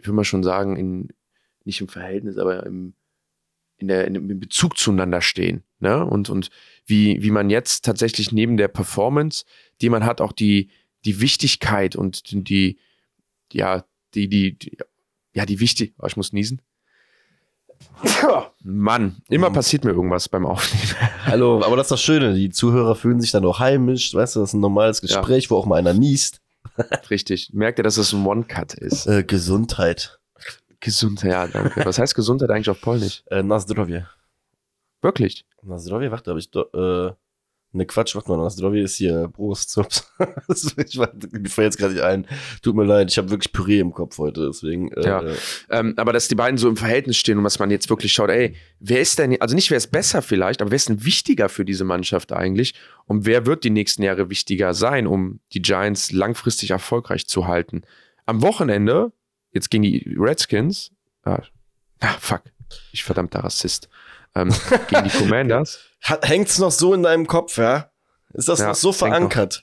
ich will mal schon sagen, in, nicht im Verhältnis, aber im, in der, in, im Bezug zueinander stehen. Ne? Und, und wie, wie man jetzt tatsächlich neben der Performance, die man hat, auch die, die Wichtigkeit und die, ja, die, die, die ja, die wichtig, oh, ich muss niesen, <laughs> Mann, immer mhm. passiert mir irgendwas beim Aufnehmen. <laughs> Hallo, aber das ist das Schöne, die Zuhörer fühlen sich dann auch heimisch, weißt du, das ist ein normales Gespräch, ja. wo auch mal einer niest. Richtig. Merkt ihr, dass es ein One-Cut ist? Äh, Gesundheit. Gesundheit, ja, danke. Was heißt Gesundheit eigentlich auf Polnisch? Äh, Nazdrowie. Wirklich? Nazdrowie, warte, habe ich do, äh, Ne, Quatsch, warte mal, das Nazdrowie ist hier Brust. <laughs> ich mir jetzt gerade nicht ein. Tut mir leid, ich habe wirklich Püree im Kopf heute, deswegen. Äh, ja, ähm, aber dass die beiden so im Verhältnis stehen und was man jetzt wirklich schaut, ey, wer ist denn, also nicht wer ist besser vielleicht, aber wer ist denn wichtiger für diese Mannschaft eigentlich? Und wer wird die nächsten Jahre wichtiger sein, um die Giants langfristig erfolgreich zu halten? Am Wochenende, jetzt gegen die Redskins, ah, ah fuck, ich verdammter Rassist, ähm, gegen die <laughs> Commanders. Hängt's noch so in deinem Kopf, ja? Ist das ja, noch so verankert?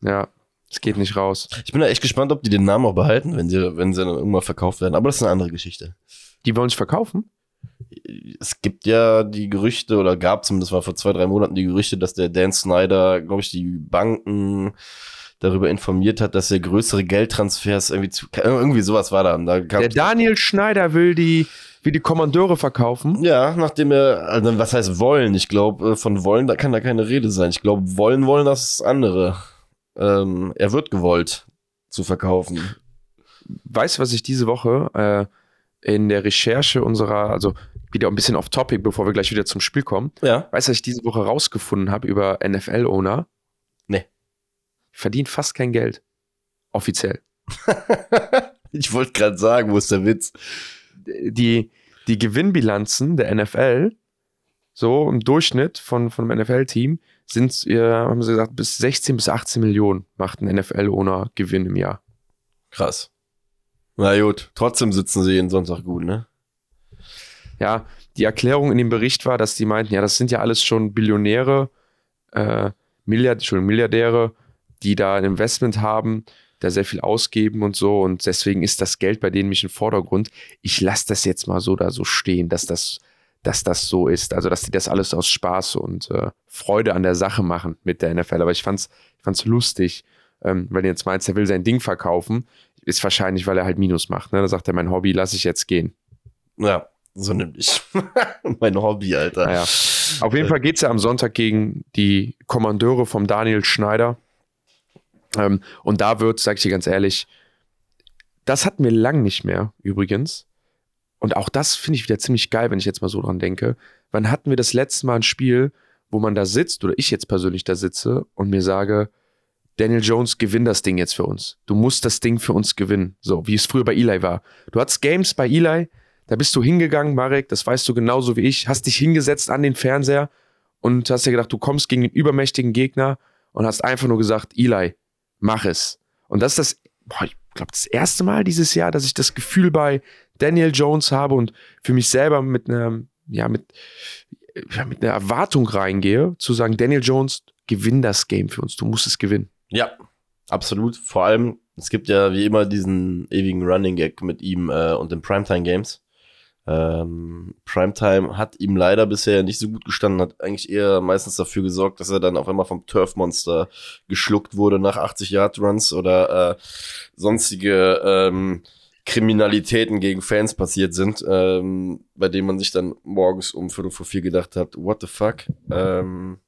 Noch. Ja, es geht nicht raus. Ich bin da echt gespannt, ob die den Namen auch behalten, wenn sie, wenn sie dann irgendwann verkauft werden. Aber das ist eine andere Geschichte. Die wollen sich verkaufen? Es gibt ja die Gerüchte, oder gab zumindest war vor zwei, drei Monaten die Gerüchte, dass der Dan Snyder, glaube ich, die Banken darüber informiert hat, dass er größere Geldtransfers irgendwie zu, irgendwie sowas war da. da der Daniel Schneider will die wie die Kommandeure verkaufen. Ja, nachdem er, also was heißt wollen? Ich glaube, äh, von wollen, da kann da keine Rede sein. Ich glaube, wollen wollen das andere. Ähm, er wird gewollt zu verkaufen. Weißt du, was ich diese Woche äh, in der Recherche unserer, also wieder ein bisschen off topic, bevor wir gleich wieder zum Spiel kommen. Ja. Weißt du, was ich diese Woche rausgefunden habe über NFL-Owner? Nee. Verdient fast kein Geld. Offiziell. <laughs> ich wollte gerade sagen, wo ist der Witz? die, die Gewinnbilanzen der NFL, so im Durchschnitt von, von einem NFL-Team, sind, äh, haben sie gesagt, bis 16 bis 18 Millionen macht ein NFL-Owner Gewinn im Jahr. Krass. Na gut, trotzdem sitzen sie jeden Sonntag gut, ne? Ja, die Erklärung in dem Bericht war, dass die meinten, ja, das sind ja alles schon Billionäre, äh, Milliard, Milliardäre, die da ein Investment haben, da sehr viel ausgeben und so. Und deswegen ist das Geld bei denen nicht im Vordergrund. Ich lasse das jetzt mal so da so stehen, dass das, dass das so ist. Also, dass die das alles aus Spaß und äh, Freude an der Sache machen mit der NFL. Aber ich fand's, ich fand's lustig, ähm, wenn jetzt meinst, er will sein Ding verkaufen, ist wahrscheinlich, weil er halt Minus macht. Ne? Da sagt er, mein Hobby lasse ich jetzt gehen. Ja, so nämlich. <laughs> mein Hobby, Alter. Naja. Auf jeden Fall geht es ja am Sonntag gegen die Kommandeure vom Daniel Schneider. Ähm, und da wird, sag ich dir ganz ehrlich, das hatten wir lang nicht mehr übrigens. Und auch das finde ich wieder ziemlich geil, wenn ich jetzt mal so dran denke. Wann hatten wir das letzte Mal ein Spiel, wo man da sitzt, oder ich jetzt persönlich da sitze und mir sage, Daniel Jones, gewinn das Ding jetzt für uns. Du musst das Ding für uns gewinnen. So, wie es früher bei Eli war. Du hattest Games bei Eli, da bist du hingegangen, Marek, das weißt du genauso wie ich, hast dich hingesetzt an den Fernseher und hast dir gedacht, du kommst gegen den übermächtigen Gegner und hast einfach nur gesagt, Eli, mach es. Und das ist das, boah, ich glaube, das erste Mal dieses Jahr, dass ich das Gefühl bei Daniel Jones habe und für mich selber mit einer, ja, mit, ja, mit einer Erwartung reingehe, zu sagen, Daniel Jones, gewinn das Game für uns, du musst es gewinnen. Ja, absolut. Vor allem, es gibt ja wie immer diesen ewigen Running Gag mit ihm äh, und den Primetime Games. Ähm, Primetime hat ihm leider bisher nicht so gut gestanden, hat eigentlich eher meistens dafür gesorgt, dass er dann auf einmal vom Turf-Monster geschluckt wurde nach 80 Yard Runs oder äh, sonstige ähm, Kriminalitäten gegen Fans passiert sind, ähm, bei denen man sich dann morgens um Viertel vor vier gedacht hat, what the fuck? Ähm,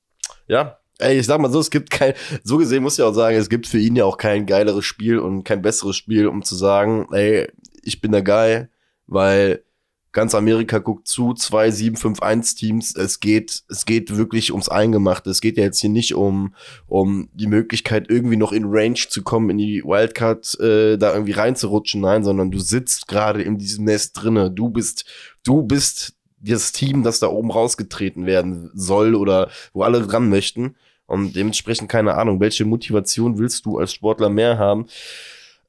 ja, ey, ich sag mal so, es gibt kein, so gesehen muss ich auch sagen, es gibt für ihn ja auch kein geileres Spiel und kein besseres Spiel, um zu sagen, ey, ich bin der Guy, weil ganz Amerika guckt zu, zwei 7-5-1 Teams. Es geht, es geht wirklich ums Eingemachte. Es geht ja jetzt hier nicht um, um die Möglichkeit, irgendwie noch in Range zu kommen, in die Wildcard äh, da irgendwie reinzurutschen. Nein, sondern du sitzt gerade in diesem Nest drinne. Du bist, du bist das Team, das da oben rausgetreten werden soll oder wo alle dran möchten. Und dementsprechend keine Ahnung, welche Motivation willst du als Sportler mehr haben?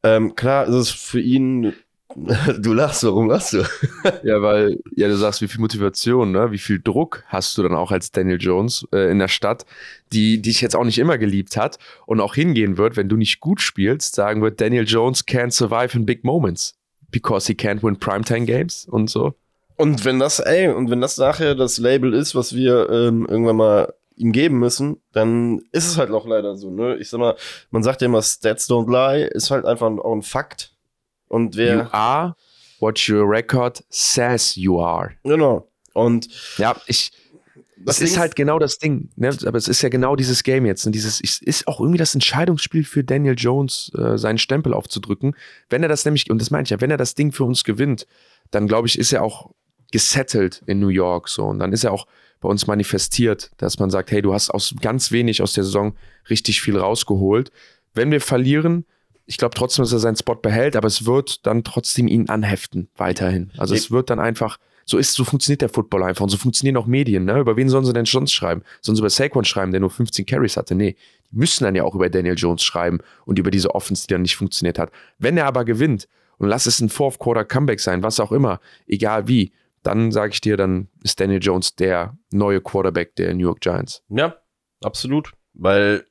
Ähm, klar, ist es für ihn Du lachst, warum lachst du? <laughs> ja, weil, ja, du sagst, wie viel Motivation, ne? wie viel Druck hast du dann auch als Daniel Jones äh, in der Stadt, die dich jetzt auch nicht immer geliebt hat und auch hingehen wird, wenn du nicht gut spielst, sagen wird, Daniel Jones can't survive in big moments because he can't win primetime games und so. Und wenn das, ey, und wenn das nachher das Label ist, was wir ähm, irgendwann mal ihm geben müssen, dann ist es halt auch leider so, ne? Ich sag mal, man sagt ja immer, Stats don't lie, ist halt einfach auch ein Fakt und wer. You are what your record says you are. Genau. Und. Ja, ich. Das ist halt genau das Ding, ne? aber es ist ja genau dieses Game jetzt. Und ne? dieses ist auch irgendwie das Entscheidungsspiel für Daniel Jones, äh, seinen Stempel aufzudrücken. Wenn er das nämlich, und das meine ich ja, wenn er das Ding für uns gewinnt, dann glaube ich, ist er auch gesettelt in New York so. Und dann ist er auch bei uns manifestiert, dass man sagt, hey, du hast aus ganz wenig aus der Saison richtig viel rausgeholt. Wenn wir verlieren, ich glaube trotzdem, dass er seinen Spot behält, aber es wird dann trotzdem ihn anheften weiterhin. Also es wird dann einfach, so ist, so funktioniert der Football einfach und so funktionieren auch Medien. Ne? Über wen sollen sie denn sonst schreiben? Sollen sie über Saquon schreiben, der nur 15 Carries hatte? Nee, die müssen dann ja auch über Daniel Jones schreiben und über diese Offense, die dann nicht funktioniert hat. Wenn er aber gewinnt und lass es ein Fourth Quarter Comeback sein, was auch immer, egal wie, dann sage ich dir, dann ist Daniel Jones der neue Quarterback der New York Giants. Ja, absolut, weil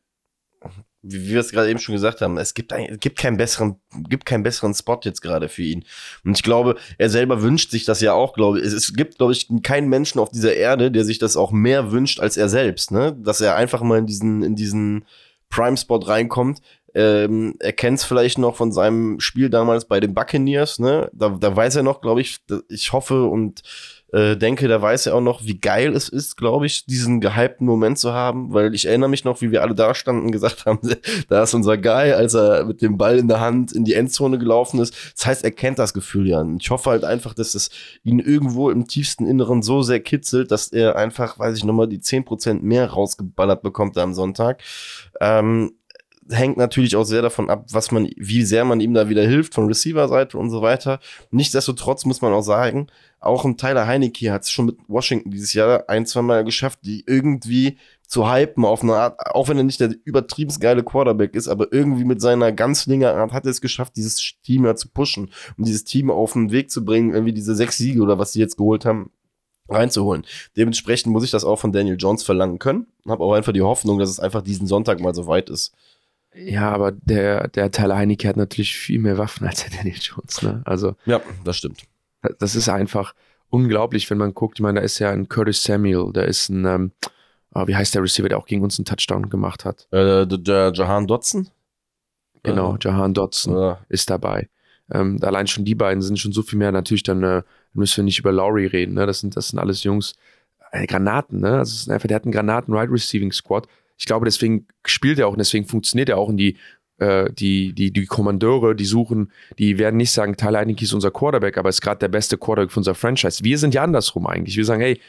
wie wir es gerade eben schon gesagt haben, es gibt, ein, gibt keinen besseren, gibt keinen besseren Spot jetzt gerade für ihn. Und ich glaube, er selber wünscht sich das ja auch, glaube ich. Es, es gibt, glaube ich, keinen Menschen auf dieser Erde, der sich das auch mehr wünscht als er selbst, ne? Dass er einfach mal in diesen, in diesen Prime-Spot reinkommt. Ähm, er kennt es vielleicht noch von seinem Spiel damals bei den Buccaneers, ne? Da, da weiß er noch, glaube ich, ich hoffe und äh, denke, da weiß er auch noch, wie geil es ist, glaube ich, diesen gehypten Moment zu haben, weil ich erinnere mich noch, wie wir alle da standen und gesagt haben, <laughs> da ist unser Guy, als er mit dem Ball in der Hand in die Endzone gelaufen ist. Das heißt, er kennt das Gefühl ja. Ich hoffe halt einfach, dass es ihn irgendwo im tiefsten Inneren so sehr kitzelt, dass er einfach, weiß ich nochmal, die zehn Prozent mehr rausgeballert bekommt am Sonntag. Ähm, hängt natürlich auch sehr davon ab, was man, wie sehr man ihm da wieder hilft von Receiver-Seite und so weiter. Nichtsdestotrotz muss man auch sagen, auch ein Tyler Heineke hat es schon mit Washington dieses Jahr ein, zwei Mal geschafft, die irgendwie zu hypen auf eine Art, auch wenn er nicht der übertrieben geile Quarterback ist, aber irgendwie mit seiner ganz linger Art hat er es geschafft, dieses Team ja zu pushen und dieses Team auf den Weg zu bringen, irgendwie diese sechs Siege oder was sie jetzt geholt haben, reinzuholen. Dementsprechend muss ich das auch von Daniel Jones verlangen können. Habe auch einfach die Hoffnung, dass es einfach diesen Sonntag mal so weit ist. Ja, aber der, der Tyler Heineke hat natürlich viel mehr Waffen als der Daniel Jones. Ne? Also, ja, das stimmt. Das ist einfach unglaublich, wenn man guckt. Ich meine, da ist ja ein Curtis Samuel, da ist ein, ähm, oh, wie heißt der Receiver, der auch gegen uns einen Touchdown gemacht hat? Äh, der Jahan Dotson? Genau, Jahan Dotson ja. ist dabei. Ähm, allein schon die beiden sind schon so viel mehr. Natürlich dann äh, müssen wir nicht über Laurie reden. Ne? Das, sind, das sind alles Jungs, äh, Granaten. Ne? Also es ist einfach, der hat einen Granaten-Right-Receiving-Squad. Ich glaube, deswegen spielt er auch und deswegen funktioniert er auch in die äh, die, die, die Kommandeure, die suchen, die werden nicht sagen, Tyler Heineke ist unser Quarterback, aber ist gerade der beste Quarterback für unser Franchise. Wir sind ja andersrum eigentlich. Wir sagen, hey,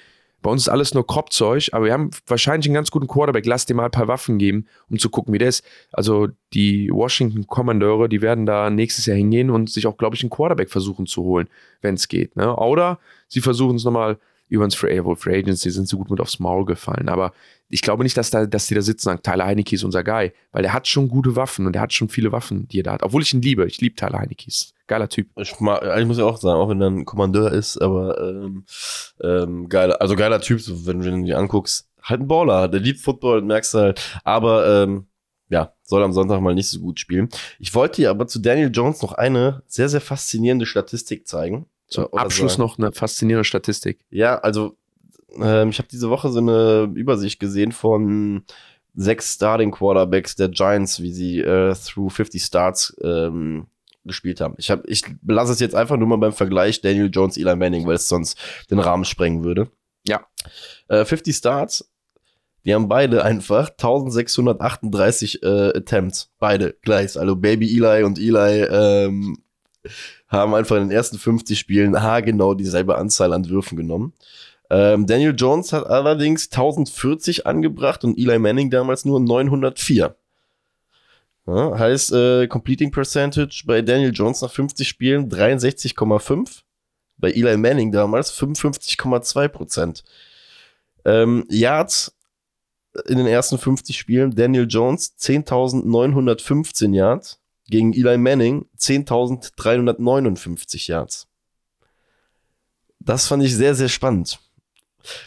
bei uns ist alles nur Kropfzeug, aber wir haben wahrscheinlich einen ganz guten Quarterback. Lass dir mal ein paar Waffen geben, um zu gucken, wie der ist. Also die Washington Kommandeure, die werden da nächstes Jahr hingehen und sich auch, glaube ich, einen Quarterback versuchen zu holen, wenn es geht. Ne? Oder sie versuchen es nochmal über ins Free, Free Agency sind sie gut mit aufs Maul gefallen. Aber ich glaube nicht, dass, da, dass die da sitzen und sagen, Tyler Heineke ist unser Guy, weil der hat schon gute Waffen und der hat schon viele Waffen, die er da hat. Obwohl ich ihn liebe. Ich liebe Tyler Heineke. Geiler Typ. Ich, ich muss ja auch sagen, auch wenn er ein Kommandeur ist, aber ähm, ähm, geiler, also geiler Typ, so, wenn, du ihn anguckst. Halt ein Baller, der liebt Football, merkst du halt. Aber ähm, ja, soll am Sonntag mal nicht so gut spielen. Ich wollte dir aber zu Daniel Jones noch eine sehr, sehr faszinierende Statistik zeigen. Zum Abschluss sagen. noch eine faszinierende Statistik. Ja, also ähm, ich habe diese Woche so eine Übersicht gesehen von sechs Starting Quarterbacks der Giants, wie sie äh, through 50 Starts ähm, gespielt haben. Ich, hab, ich lasse es jetzt einfach nur mal beim Vergleich Daniel Jones, Eli Manning, weil es sonst den Rahmen sprengen würde. Ja. Äh, 50 Starts, die haben beide einfach 1638 äh, Attempts. Beide gleich. Also Baby Eli und Eli ähm, haben einfach in den ersten 50 Spielen haargenau dieselbe Anzahl an Würfen genommen. Ähm, Daniel Jones hat allerdings 1040 angebracht und Eli Manning damals nur 904. Ja, heißt, äh, Completing Percentage bei Daniel Jones nach 50 Spielen 63,5. Bei Eli Manning damals 55,2 Prozent. Ähm, Yards in den ersten 50 Spielen Daniel Jones 10.915 Yards gegen Eli Manning 10.359 Yards. Das fand ich sehr, sehr spannend.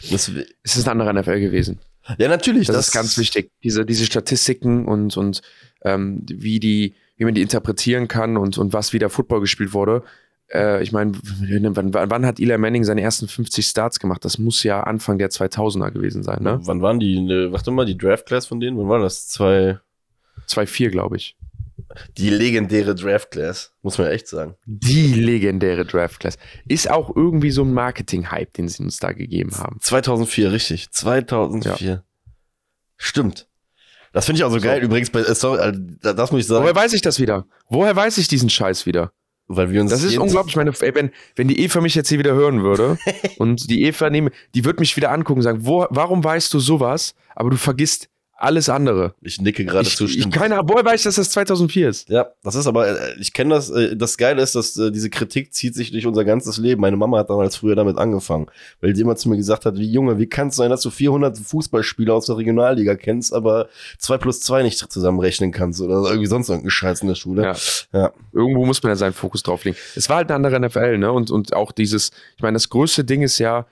Das es ist ein anderer NFL gewesen. Ja, natürlich. Das, das, ist ganz wichtig. Diese, diese Statistiken und, und ähm, wie, die, wie man die interpretieren kann und, und was wieder Football gespielt wurde. Äh, ich meine, wann, wann, hat Eli Manning seine ersten 50 Starts gemacht? Das muss ja Anfang der 2000er gewesen sein, ne? Wann waren die, ne, warte mal, die Draft Class von denen? Wann war das? 2-4, glaube ich. Die legendäre Draft Class, muss man echt sagen. Die legendäre Draft Class. Ist auch irgendwie so ein Marketing-Hype, den sie uns da gegeben haben. 2004, richtig. 2004. Ja. Stimmt. Das finde ich auch so, so, geil. Übrigens, bei, äh, sorry, äh, das muss ich sagen. Woher weiß ich das wieder? Woher weiß ich diesen Scheiß wieder? Weil wir uns. Das ist unglaublich. meine, ey, wenn, wenn die Eva mich jetzt hier wieder hören würde <laughs> und die Eva nehme, die wird mich wieder angucken und sagen, wo, warum weißt du sowas, aber du vergisst alles andere. Ich nicke gerade zu. Ich, keine Ahnung, weiß dass das 2004 ist? Ja, das ist aber, äh, ich kenne das, äh, das Geile ist, dass äh, diese Kritik zieht sich durch unser ganzes Leben. Meine Mama hat damals früher damit angefangen, weil die immer zu mir gesagt hat, wie Junge, wie kann es sein, dass du 400 Fußballspieler aus der Regionalliga kennst, aber 2 plus 2 nicht zusammenrechnen kannst oder irgendwie sonst irgendeinen Scheiß in der Schule. Ja. ja. Irgendwo muss man ja seinen Fokus drauflegen. Es war halt eine andere NFL, ne? Und, und auch dieses, ich meine, das größte Ding ist ja,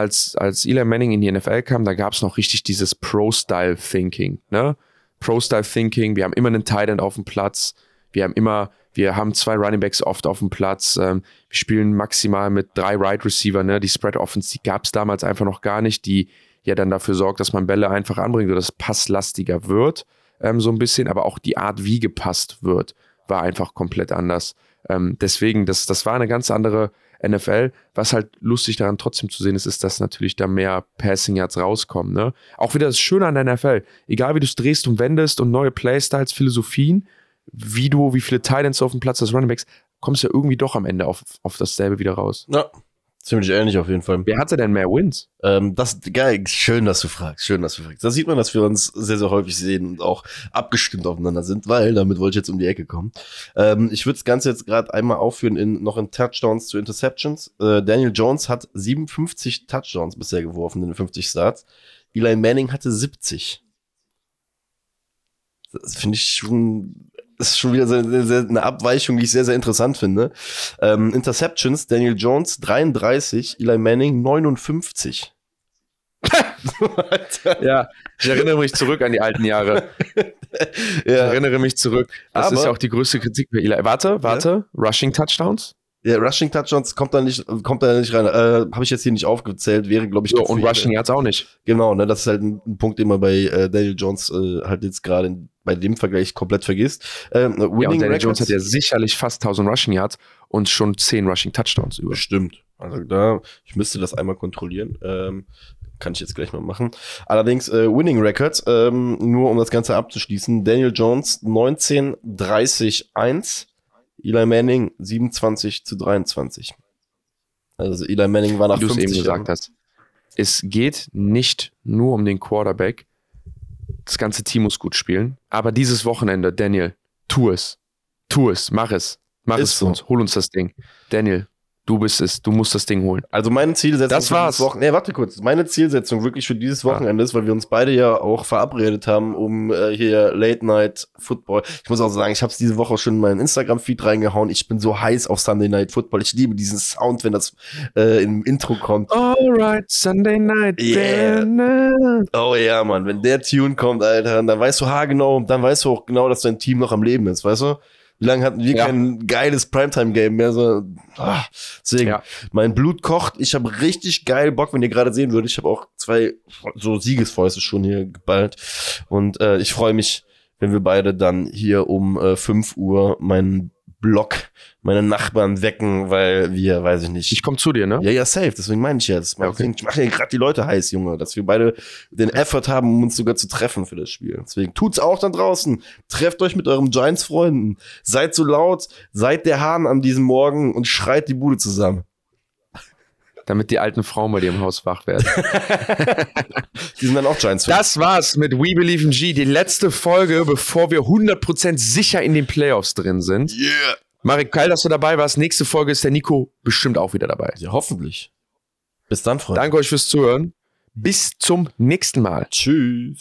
als, als Eli Manning in die NFL kam, da gab es noch richtig dieses Pro-Style-Thinking, ne? Pro-Style-Thinking, wir haben immer einen Tight End auf dem Platz, wir haben immer, wir haben zwei Running Backs oft auf dem Platz, ähm, wir spielen maximal mit drei Right Receiver, ne? Die Spread Offense, die gab es damals einfach noch gar nicht, die ja dann dafür sorgt, dass man Bälle einfach anbringt oder das passlastiger wird, ähm, so ein bisschen, aber auch die Art, wie gepasst wird, war einfach komplett anders. Ähm, deswegen, das, das war eine ganz andere NFL. Was halt lustig daran trotzdem zu sehen ist, ist, dass natürlich da mehr Passing Yards rauskommen. Ne? Auch wieder das Schöne an der NFL. Egal wie du es drehst und wendest und neue Playstyles, Philosophien, wie du, wie viele Titans auf dem Platz des Runningbacks, kommst du ja irgendwie doch am Ende auf, auf dasselbe wieder raus. Ja, Ziemlich ähnlich auf jeden Fall. Wer hatte denn mehr Wins? Ähm, das geil, schön, dass du fragst, schön, dass du fragst. Da sieht man, dass wir uns sehr, sehr häufig sehen und auch abgestimmt aufeinander sind, weil damit wollte ich jetzt um die Ecke kommen. Ähm, ich würde das Ganze jetzt gerade einmal aufführen in noch in Touchdowns zu Interceptions. Äh, Daniel Jones hat 57 Touchdowns bisher geworfen in den 50 Starts. Eli Manning hatte 70. Das finde ich schon ist schon wieder eine Abweichung, die ich sehr, sehr interessant finde. Ähm, Interceptions, Daniel Jones 33, Eli Manning 59. <laughs> ja, ich erinnere mich zurück an die alten Jahre. <laughs> Ich erinnere mich zurück. Das Aber, ist ja auch die größte Kritik bei Eli. Warte, warte. Ja? Rushing Touchdowns? Ja, Rushing Touchdowns kommt da nicht, kommt da nicht rein. Äh, Habe ich jetzt hier nicht aufgezählt, wäre, glaube ich, so, Und Rushing Yards auch nicht. Genau, ne, das ist halt ein, ein Punkt, den man bei äh, Daniel Jones äh, halt jetzt gerade bei dem Vergleich komplett vergisst. Ähm, ja, und Daniel Records, Jones hat ja sicherlich fast 1000 Rushing Yards und schon 10 Rushing Touchdowns über. Stimmt. Also da, ich müsste das einmal kontrollieren. Ähm, kann ich jetzt gleich mal machen. Allerdings äh, Winning Records, ähm, nur um das Ganze abzuschließen. Daniel Jones 19, 30, 1. Eli Manning 27 zu 23. Also Eli Manning war nach Wie 50 eben gesagt hast. Es geht nicht nur um den Quarterback. Das ganze Team muss gut spielen. Aber dieses Wochenende, Daniel, tu es. Tu es. Mach es. Mach Ist es für so. uns. Hol uns das Ding. Daniel, Du bist es, du musst das Ding holen. Also meine Zielsetzung das war's. Wochen nee, warte kurz. Meine Zielsetzung wirklich für dieses Wochenende ist, weil wir uns beide ja auch verabredet haben, um äh, hier Late Night Football. Ich muss auch sagen, ich habe es diese Woche schon in meinen Instagram Feed reingehauen. Ich bin so heiß auf Sunday Night Football. Ich liebe diesen Sound, wenn das äh, im Intro kommt. Alright, Sunday Night. Yeah. Oh ja, Mann, wenn der Tune kommt, Alter, dann weißt du ha genau, dann weißt du auch genau, dass dein Team noch am Leben ist, weißt du? Wie lange hatten wir ja. kein geiles Primetime-Game mehr? So, ah, deswegen, ja. mein Blut kocht. Ich habe richtig geil Bock, wenn ihr gerade sehen würdet. Ich habe auch zwei so Siegesfäuste schon hier geballt. Und äh, ich freue mich, wenn wir beide dann hier um äh, 5 Uhr meinen Block meine Nachbarn wecken, weil wir, weiß ich nicht. Ich komme zu dir, ne? Ja, ja, safe. Deswegen meine ich jetzt. Ja, okay. Ich mache ja gerade die Leute heiß, Junge, dass wir beide den Effort haben, um uns sogar zu treffen für das Spiel. Deswegen tut's auch dann draußen. Trefft euch mit eurem Giants-Freunden. Seid so laut, seid der Hahn an diesem Morgen und schreit die Bude zusammen. Damit die alten Frauen bei dir im Haus wach werden. <laughs> <laughs> die sind dann auch Giants. -Fan. Das war's mit We Believe in G. Die letzte Folge, bevor wir 100% sicher in den Playoffs drin sind. Yeah. Marek, geil, dass du dabei warst. Nächste Folge ist der Nico bestimmt auch wieder dabei. Ja, hoffentlich. Bis dann, Freunde. Danke euch fürs Zuhören. Bis zum nächsten Mal. Tschüss.